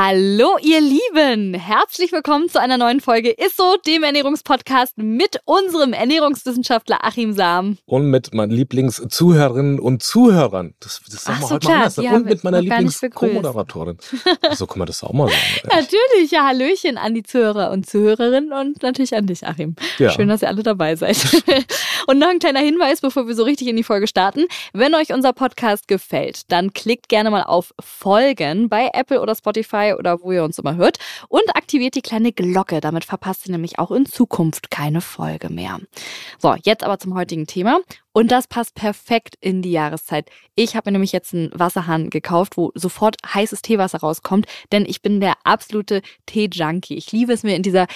Hallo ihr Lieben, herzlich willkommen zu einer neuen Folge ISSO, dem Ernährungspodcast mit unserem Ernährungswissenschaftler Achim Sam. Und mit meinen Lieblingszuhörerinnen und Zuhörern. Das, das sagen wir heute klar, mal anders. die Und mit meiner Lieblings-Co-Moderatorin. so kann man das auch mal sagen. Natürlich, ja, Hallöchen an die Zuhörer und Zuhörerinnen und natürlich an dich, Achim. Ja. Schön, dass ihr alle dabei seid. und noch ein kleiner Hinweis, bevor wir so richtig in die Folge starten. Wenn euch unser Podcast gefällt, dann klickt gerne mal auf Folgen bei Apple oder Spotify oder wo ihr uns immer hört und aktiviert die kleine Glocke. Damit verpasst ihr nämlich auch in Zukunft keine Folge mehr. So, jetzt aber zum heutigen Thema. Und das passt perfekt in die Jahreszeit. Ich habe mir nämlich jetzt einen Wasserhahn gekauft, wo sofort heißes Teewasser rauskommt, denn ich bin der absolute Tee-Junkie. Ich liebe es mir in dieser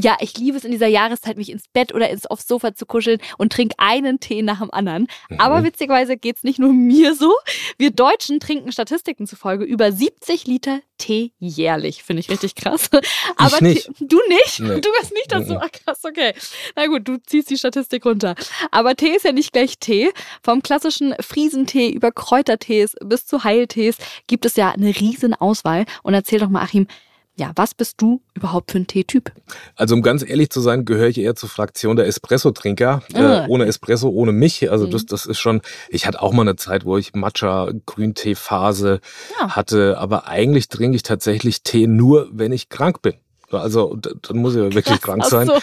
ja, ich liebe es in dieser Jahreszeit, mich ins Bett oder ins aufs Sofa zu kuscheln und trinke einen Tee nach dem anderen. Mhm. Aber witzigerweise geht's nicht nur mir so. Wir Deutschen trinken Statistiken zufolge über 70 Liter Tee jährlich. Finde ich richtig krass. Aber nicht. Tee, du nicht? Nee. Du bist nicht dazu. Ah, krass, okay. Na gut, du ziehst die Statistik runter. Aber Tee ist ja nicht gleich Tee. Vom klassischen Friesentee über Kräutertees bis zu Heiltees gibt es ja eine riesen Auswahl. Und erzähl doch mal, Achim, ja, was bist du überhaupt für ein Teetyp? Also um ganz ehrlich zu sein, gehöre ich eher zur Fraktion der Espresso-Trinker. Ah. Äh, ohne Espresso, ohne mich. Also Mhm. das, das ist schon, ich hatte auch mal eine Zeit, wo ich Matcha, Grüntee-Phase Ja. hatte. Aber eigentlich trinke ich tatsächlich Tee nur, wenn ich krank bin. Also dann muss ich wirklich krank Ach sein. so.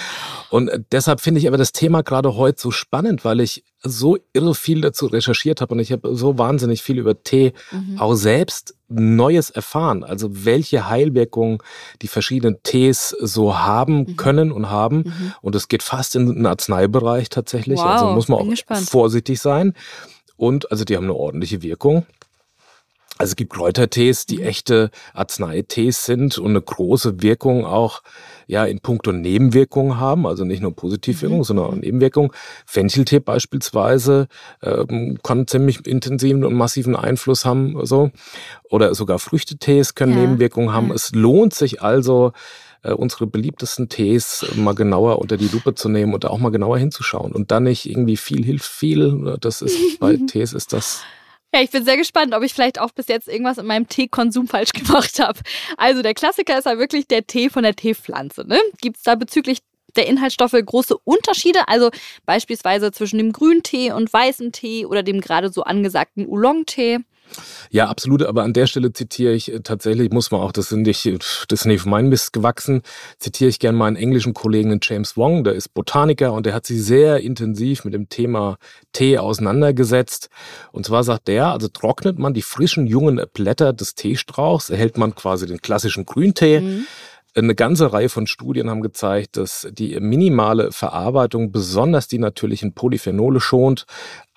Und deshalb finde ich aber das Thema gerade heute so spannend, weil ich so irre viel dazu recherchiert habe und ich habe so wahnsinnig viel über Tee Mhm. auch selbst Neues erfahren. Also welche Heilwirkungen die verschiedenen Tees so haben Mhm. können und haben. Mhm. Und es geht fast in den Arzneibereich tatsächlich. Wow, also muss man auch gespannt. vorsichtig sein. Und also die haben eine ordentliche Wirkung. Also es gibt Kräutertees, die Mhm. echte Arzneitees sind und eine große Wirkung auch ja in puncto Nebenwirkungen haben, also nicht nur Positivwirkungen, Mhm. sondern auch Nebenwirkungen. Fencheltee beispielsweise ähm, kann ziemlich intensiven und massiven Einfluss haben, so oder sogar Früchtetees können Ja, Nebenwirkungen haben. ja. Es lohnt sich also äh, unsere beliebtesten Tees mal genauer unter die Lupe zu nehmen und da auch mal genauer hinzuschauen und dann nicht irgendwie viel hilft viel. Das ist bei Tees ist das Ja, ich bin sehr gespannt, ob ich vielleicht auch bis jetzt irgendwas in meinem Teekonsum falsch gemacht habe. Also der Klassiker ist ja wirklich der Tee von der Teepflanze. Ne? Gibt es da bezüglich der Inhaltsstoffe große Unterschiede? Also beispielsweise zwischen dem Grüntee und weißen Tee oder dem gerade so angesagten Oolong-Tee? Ja, absolut. Aber an der Stelle zitiere ich äh, tatsächlich, muss man auch, das sind nicht, das ist nicht von meinem Mist gewachsen, zitiere ich gerne meinen englischen Kollegen James Wong, der ist Botaniker und der hat sich sehr intensiv mit dem Thema Tee auseinandergesetzt. Und zwar sagt der, also trocknet man die frischen jungen Blätter des Teestrauchs, erhält man quasi den klassischen Grüntee. Mhm. Eine ganze Reihe von Studien haben gezeigt, dass die minimale Verarbeitung besonders die natürlichen Polyphenole schont,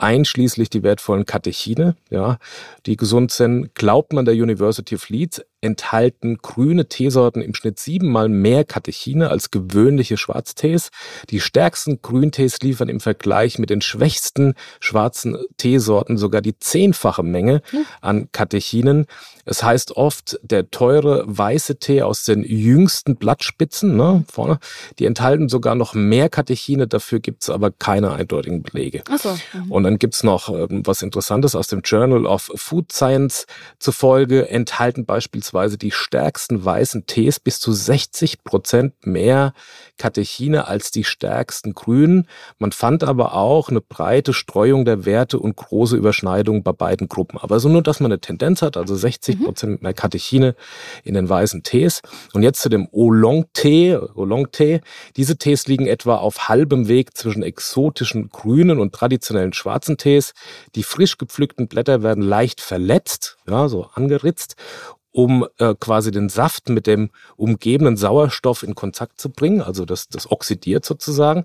einschließlich die wertvollen Katechine, ja, die gesund sind. Glaubt man der University of Leeds, enthalten grüne Teesorten im Schnitt siebenmal mehr Katechine als gewöhnliche Schwarztees. Die stärksten Grüntees liefern im Vergleich mit den schwächsten schwarzen Teesorten sogar die zehnfache Menge an Katechinen. Es heißt oft, der teure weiße Tee aus den jüngsten Blattspitzen, ne, vorne, die enthalten sogar noch mehr Katechine, dafür gibt es aber keine eindeutigen Belege. Achso. Und dann gibt's noch ähm, was Interessantes aus dem Journal of Food Science zufolge, enthalten beispielsweise die stärksten weißen Tees bis zu 60 Prozent mehr Katechine als die stärksten grünen. Man fand aber auch eine breite Streuung der Werte und große Überschneidungen bei beiden Gruppen. Aber so nur, dass man eine Tendenz hat, also 60 Prozent mehr Katechine in den weißen Tees. Und jetzt zu dem Oolong-Tee. Oolong-Tee. Diese Tees liegen etwa auf halbem Weg zwischen exotischen grünen und traditionellen schwarzen Tees. Die frisch gepflückten Blätter werden leicht verletzt, ja, so angeritzt um äh, quasi den Saft mit dem umgebenden Sauerstoff in Kontakt zu bringen. Also das, das oxidiert sozusagen.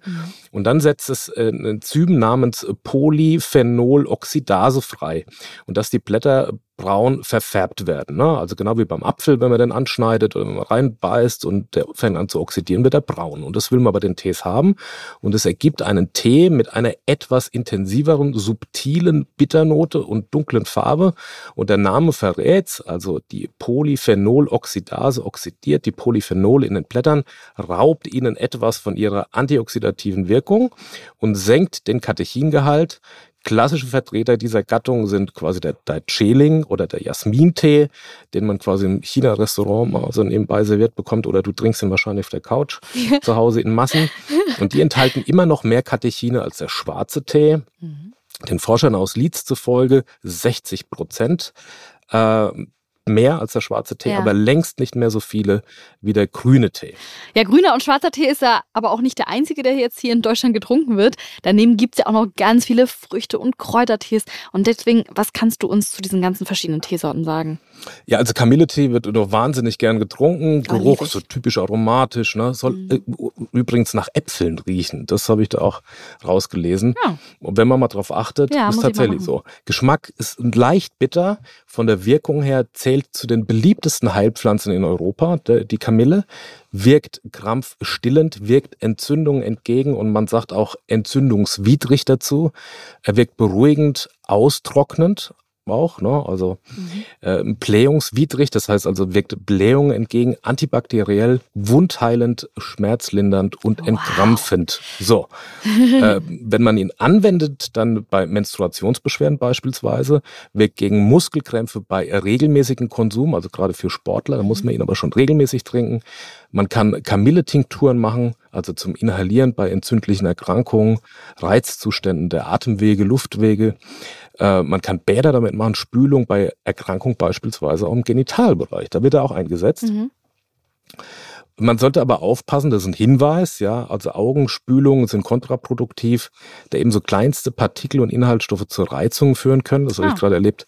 Und dann setzt es äh, ein Enzym namens Polyphenoloxidase frei. Und das die Blätter braun verfärbt werden. Ne? Also genau wie beim Apfel, wenn man den anschneidet oder wenn man reinbeißt und der fängt an zu oxidieren, wird er braun. Und das will man bei den Tees haben. Und es ergibt einen Tee mit einer etwas intensiveren, subtilen Bitternote und dunklen Farbe. Und der Name verrät, also die Polyphenoloxidase oxidiert die Polyphenole in den Blättern, raubt ihnen etwas von ihrer antioxidativen Wirkung und senkt den Katechingehalt. Klassische Vertreter dieser Gattung sind quasi der Daicheling oder der Jasmintee, den man quasi im China-Restaurant mal so nebenbei serviert bekommt oder du trinkst ihn wahrscheinlich auf der Couch ja. zu Hause in Massen. Und die enthalten immer noch mehr Katechine als der schwarze Tee. Mhm. Den Forschern aus Leeds zufolge 60 Prozent. Äh, mehr als der schwarze Tee, ja. aber längst nicht mehr so viele wie der grüne Tee. Ja, grüner und schwarzer Tee ist ja aber auch nicht der einzige, der jetzt hier in Deutschland getrunken wird. Daneben gibt es ja auch noch ganz viele Früchte- und Kräutertees. Und deswegen, was kannst du uns zu diesen ganzen verschiedenen Teesorten sagen? Ja, also Kamilletee wird nur wahnsinnig gern getrunken. Oh, Geruch so typisch aromatisch. Ne? Soll mhm. äh, übrigens nach Äpfeln riechen. Das habe ich da auch rausgelesen. Ja. Und wenn man mal drauf achtet, ja, ist tatsächlich so. Geschmack ist leicht bitter. Von der Wirkung her zählt zu den beliebtesten Heilpflanzen in Europa, die Kamille. Wirkt krampfstillend, wirkt Entzündungen entgegen und man sagt auch entzündungswidrig dazu. Er wirkt beruhigend, austrocknend, auch, ne? also mhm. äh, blähungswidrig, das heißt also wirkt Blähungen entgegen, antibakteriell, wundheilend, schmerzlindernd und wow. entkrampfend. So, äh, wenn man ihn anwendet, dann bei Menstruationsbeschwerden beispielsweise, wirkt gegen Muskelkrämpfe bei regelmäßigem Konsum, also gerade für Sportler, da muss man ihn aber schon regelmäßig trinken. Man kann Kamille-Tinkturen machen, also zum Inhalieren bei entzündlichen Erkrankungen, Reizzuständen der Atemwege, Luftwege. Äh, man kann Bäder damit machen, Spülung bei Erkrankung beispielsweise auch im Genitalbereich. Da wird er auch eingesetzt. Mhm. Man sollte aber aufpassen, das ist ein Hinweis, ja, also Augenspülungen sind kontraproduktiv, da eben so kleinste Partikel und Inhaltsstoffe zur Reizung führen können. Das habe ich ah. gerade erlebt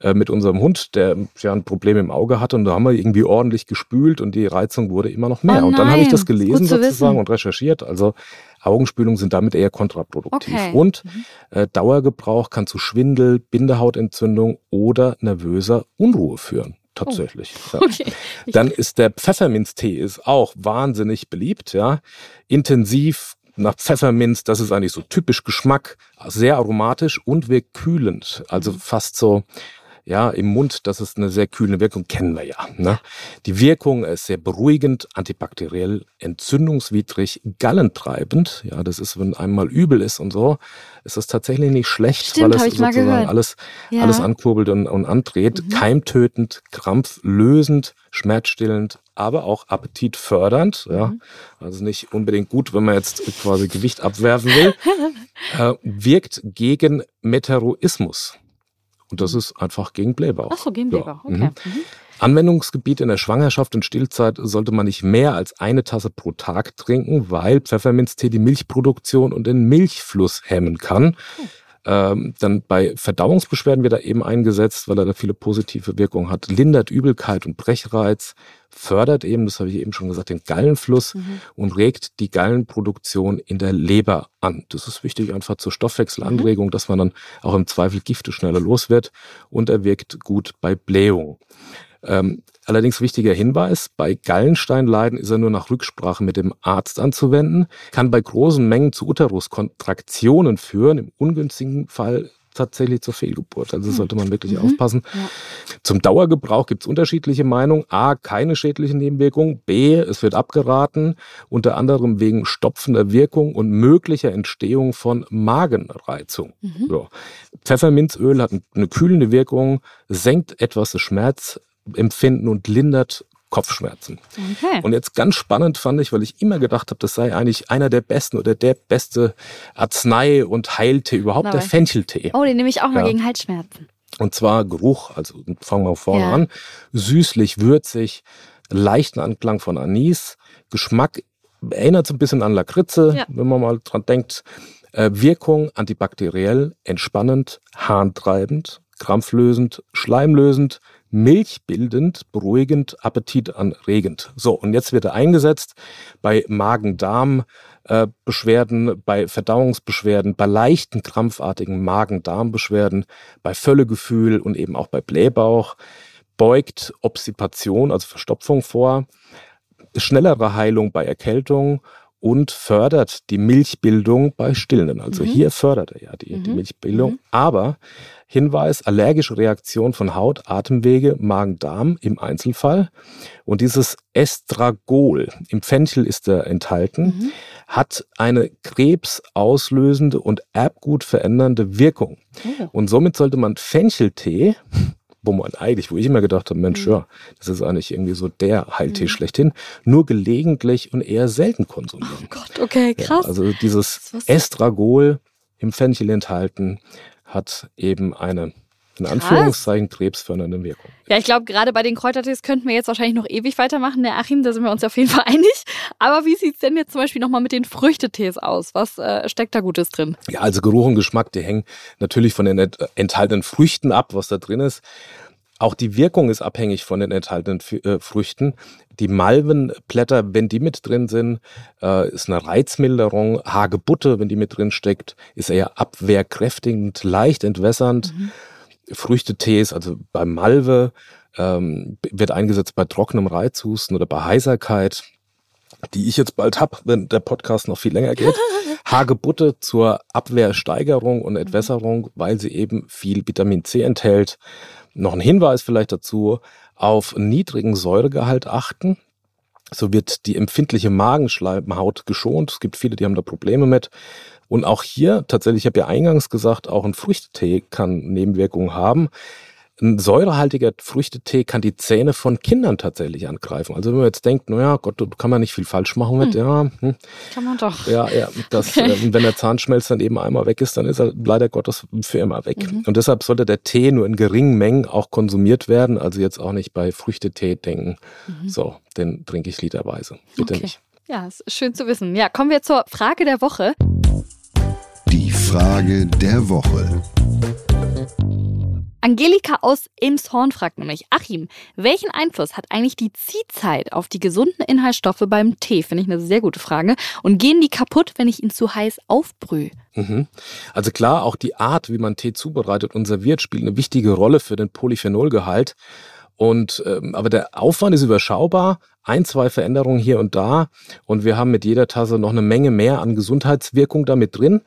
äh, mit unserem Hund, der ja ein Problem im Auge hatte und da haben wir irgendwie ordentlich gespült und die Reizung wurde immer noch mehr. Oh und dann habe ich das gelesen sozusagen und recherchiert. Also Augenspülungen sind damit eher kontraproduktiv. Okay. Und mhm. äh, Dauergebrauch kann zu Schwindel, Bindehautentzündung oder nervöser Unruhe führen tatsächlich. Oh. Ja. Okay. Dann ist der Pfefferminztee ist auch wahnsinnig beliebt, ja. Intensiv nach Pfefferminz, das ist eigentlich so typisch Geschmack, sehr aromatisch und wirkt kühlend, also fast so ja, im Mund, das ist eine sehr kühlende Wirkung, kennen wir ja. Ne? Die Wirkung ist sehr beruhigend, antibakteriell, entzündungswidrig, gallentreibend. Ja, das ist, wenn einmal übel ist und so, ist das tatsächlich nicht schlecht, Stimmt, weil es sozusagen alles, ja. alles ankurbelt und, und andreht. Mhm. Keimtötend, krampflösend, schmerzstillend, aber auch appetitfördernd. Ja. Mhm. Also nicht unbedingt gut, wenn man jetzt quasi Gewicht abwerfen will. äh, wirkt gegen Meteroismus. Und das ist einfach gegen Blähbauch. Ach so, gegen Blähbauch, ja. okay. Mhm. Mhm. Anwendungsgebiet in der Schwangerschaft und Stillzeit sollte man nicht mehr als eine Tasse pro Tag trinken, weil Pfefferminztee die Milchproduktion und den Milchfluss hemmen kann. Ähm, dann bei Verdauungsbeschwerden wird er eben eingesetzt, weil er da viele positive Wirkungen hat. Lindert Übelkeit und Brechreiz, fördert eben, das habe ich eben schon gesagt, den Gallenfluss mhm. und regt die Gallenproduktion in der Leber an. Das ist wichtig einfach zur Stoffwechselanregung, mhm. dass man dann auch im Zweifel Gifte schneller los wird und er wirkt gut bei Blähung. Ähm, allerdings wichtiger Hinweis, bei Gallensteinleiden ist er nur nach Rücksprache mit dem Arzt anzuwenden, kann bei großen Mengen zu Uteruskontraktionen führen, im ungünstigen Fall tatsächlich zur Fehlgeburt. Also sollte man wirklich mhm. aufpassen. Ja. Zum Dauergebrauch gibt es unterschiedliche Meinungen. A, keine schädliche Nebenwirkung. B, es wird abgeraten, unter anderem wegen stopfender Wirkung und möglicher Entstehung von Magenreizung. Mhm. Ja. Pfefferminzöl hat eine kühlende Wirkung, senkt etwas das Schmerz, empfinden und lindert Kopfschmerzen. Okay. Und jetzt ganz spannend fand ich, weil ich immer gedacht habe, das sei eigentlich einer der besten oder der beste Arznei- und Heiltee überhaupt, Aber der Fencheltee. Oh, den nehme ich auch mal ja. gegen Halsschmerzen. Und zwar Geruch, also fangen wir vorne ja. an, süßlich, würzig, leichten Anklang von Anis, Geschmack erinnert so ein bisschen an Lakritze, ja. wenn man mal dran denkt. Äh, Wirkung antibakteriell, entspannend, harntreibend, krampflösend, schleimlösend, milchbildend, beruhigend, appetitanregend. So, und jetzt wird er eingesetzt bei Magen-Darm äh, bei Verdauungsbeschwerden, bei leichten krampfartigen Magen-Darm-Beschwerden, bei Völlegefühl und eben auch bei Blähbauch, beugt Obstipation, also Verstopfung vor, schnellere Heilung bei Erkältung und fördert die Milchbildung bei Stillenden. Also mhm. hier fördert er ja die, mhm. die Milchbildung. Mhm. Aber Hinweis, allergische Reaktion von Haut, Atemwege, Magen-Darm im Einzelfall. Und dieses Estragol, im Fenchel ist er enthalten, mhm. hat eine krebsauslösende und Erbgut verändernde Wirkung. Oh. Und somit sollte man Fencheltee wo man eigentlich, wo ich immer gedacht habe, Mensch, mhm. ja, das ist eigentlich irgendwie so der Heiltee mhm. schlechthin, nur gelegentlich und eher selten konsumieren. Oh Gott, okay, krass. Ja, also dieses Estragol im Fenchel enthalten hat eben eine in Anführungszeichen krebsfördernde Wirkung. Ja, ich glaube, gerade bei den Kräutertees könnten wir jetzt wahrscheinlich noch ewig weitermachen, der Achim, da sind wir uns auf jeden Fall einig. Aber wie sieht es denn jetzt zum Beispiel nochmal mit den Früchtetees aus? Was äh, steckt da Gutes drin? Ja, also Geruch und Geschmack, die hängen natürlich von den enthaltenen Früchten ab, was da drin ist. Auch die Wirkung ist abhängig von den enthaltenen äh, Früchten. Die Malvenblätter, wenn die mit drin sind, äh, ist eine Reizmilderung. Hagebutte, wenn die mit drin steckt, ist eher abwehrkräftigend, leicht entwässernd. Mhm. Früchtetees, also bei Malve, ähm, wird eingesetzt bei trockenem Reizhusten oder bei Heiserkeit, die ich jetzt bald hab, wenn der Podcast noch viel länger geht. Hagebutte zur Abwehrsteigerung und Entwässerung, weil sie eben viel Vitamin C enthält. Noch ein Hinweis vielleicht dazu, auf niedrigen Säuregehalt achten. So wird die empfindliche Magenschleimhaut geschont. Es gibt viele, die haben da Probleme mit. Und auch hier, tatsächlich, ich habe ja eingangs gesagt, auch ein Früchtetee kann Nebenwirkungen haben. Ein säurehaltiger Früchtetee kann die Zähne von Kindern tatsächlich angreifen. Also wenn man jetzt denkt, naja, Gott, da kann man nicht viel falsch machen mit, hm. ja. Hm. Kann man doch. Ja, ja, das, okay. äh, wenn der Zahnschmelz dann eben einmal weg ist, dann ist er leider Gottes für immer weg. Mhm. Und deshalb sollte der Tee nur in geringen Mengen auch konsumiert werden. Also jetzt auch nicht bei Früchtetee denken, mhm. so, den trinke ich literweise. Bitte okay. nicht. Ja, ist schön zu wissen. Ja, kommen wir zur Frage der Woche. Die Frage der Woche. Angelika aus Elmshorn fragt nämlich, Achim, welchen Einfluss hat eigentlich die Ziehzeit auf die gesunden Inhaltsstoffe beim Tee? Finde ich eine sehr gute Frage. Und gehen die kaputt, wenn ich ihn zu heiß aufbrühe? Mhm. Also klar, auch die Art, wie man Tee zubereitet und serviert, spielt eine wichtige Rolle für den Polyphenolgehalt. Und ähm, aber der Aufwand ist überschaubar, ein, zwei Veränderungen hier und da und wir haben mit jeder Tasse noch eine Menge mehr an Gesundheitswirkung damit drin.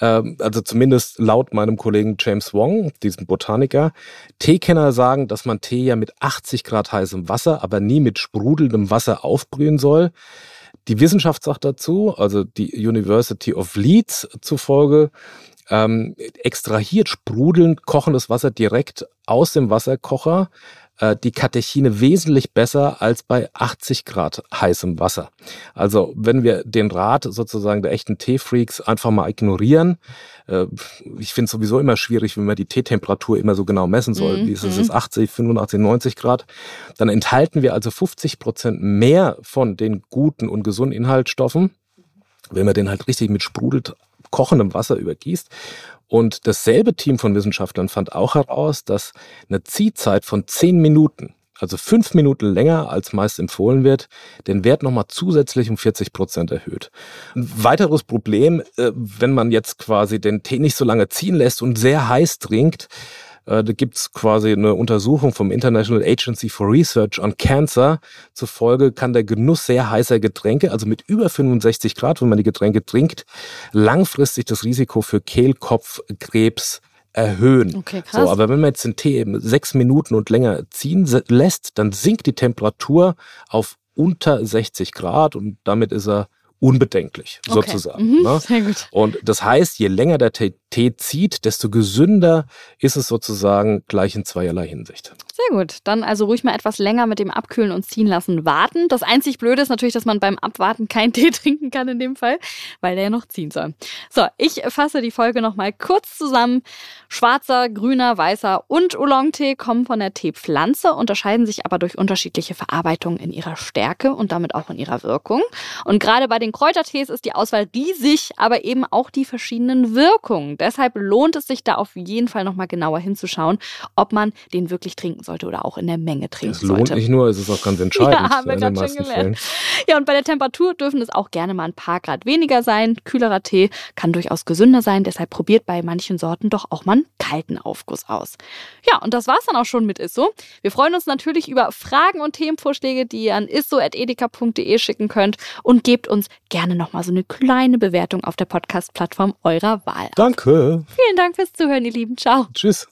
Ähm, also zumindest laut meinem Kollegen James Wong, diesem Botaniker. Teekenner sagen, dass man Tee ja mit 80 Grad heißem Wasser, aber nie mit sprudelndem Wasser aufbrühen soll. Die Wissenschaft sagt dazu, also die University of Leeds zufolge, ähm, extrahiert sprudelnd kochendes Wasser direkt aus dem Wasserkocher äh, die Katechine wesentlich besser als bei 80 Grad heißem Wasser. Also wenn wir den Rat sozusagen der echten Teefreaks einfach mal ignorieren, äh, ich finde es sowieso immer schwierig, wenn man die Teetemperatur immer so genau messen soll, mhm. wie ist es, 80, 85, 90 Grad, dann enthalten wir also 50 Prozent mehr von den guten und gesunden Inhaltsstoffen, wenn man den halt richtig mit sprudelt kochendem Wasser übergießt. Und dasselbe Team von Wissenschaftlern fand auch heraus, dass eine Ziehzeit von zehn Minuten, also fünf Minuten länger als meist empfohlen wird, den Wert nochmal zusätzlich um 40 Prozent erhöht. Ein weiteres Problem, äh, wenn man jetzt quasi den Tee nicht so lange ziehen lässt und sehr heiß trinkt, äh, da gibt's quasi eine Untersuchung vom International Agency for Research on Cancer. Zufolge kann der Genuss sehr heißer Getränke, also mit über 65 Grad, wenn man die Getränke trinkt, langfristig das Risiko für Kehlkopfkrebs erhöhen. Okay, krass. So, aber wenn man jetzt den Tee eben sechs Minuten und länger ziehen lässt, dann sinkt die Temperatur auf unter 60 Grad und damit ist er unbedenklich, okay. sozusagen. Mhm, ne? Sehr gut. Und das heißt, je länger der Tee, zieht, desto gesünder ist es sozusagen gleich in zweierlei Hinsicht. Sehr gut. Dann also ruhig mal etwas länger mit dem Abkühlen und Ziehen lassen warten. Das einzig Blöde ist natürlich, dass man beim Abwarten keinen Tee trinken kann in dem Fall, weil der ja noch ziehen soll. So, ich fasse die Folge nochmal kurz zusammen. Schwarzer, grüner, weißer und Oolong-Tee kommen von der Teepflanze, unterscheiden sich aber durch unterschiedliche Verarbeitungen in ihrer Stärke und damit auch in ihrer Wirkung. Und gerade bei den Kräutertees ist die Auswahl riesig, aber eben auch die verschiedenen Wirkungen. Deshalb lohnt es sich da auf jeden Fall nochmal genauer hinzuschauen, ob man den wirklich trinken sollte oder auch in der Menge trinken sollte. Es lohnt nicht nur, es ist auch ganz entscheidend. Ja, haben wir gerade schon gelernt. Ja, und bei der Temperatur dürfen es auch gerne mal ein paar Grad weniger sein. Kühlerer Tee kann durchaus gesünder sein, deshalb probiert bei manchen Sorten doch auch mal einen kalten Aufguss aus. Ja, und das war's dann auch schon mit Isso. Wir freuen uns natürlich über Fragen und Themenvorschläge, die ihr an isso.edeka.de schicken könnt und gebt uns gerne nochmal so eine kleine Bewertung auf der Podcast-Plattform eurer Wahl. Danke. Vielen Dank fürs Zuhören, ihr Lieben. Ciao. Tschüss.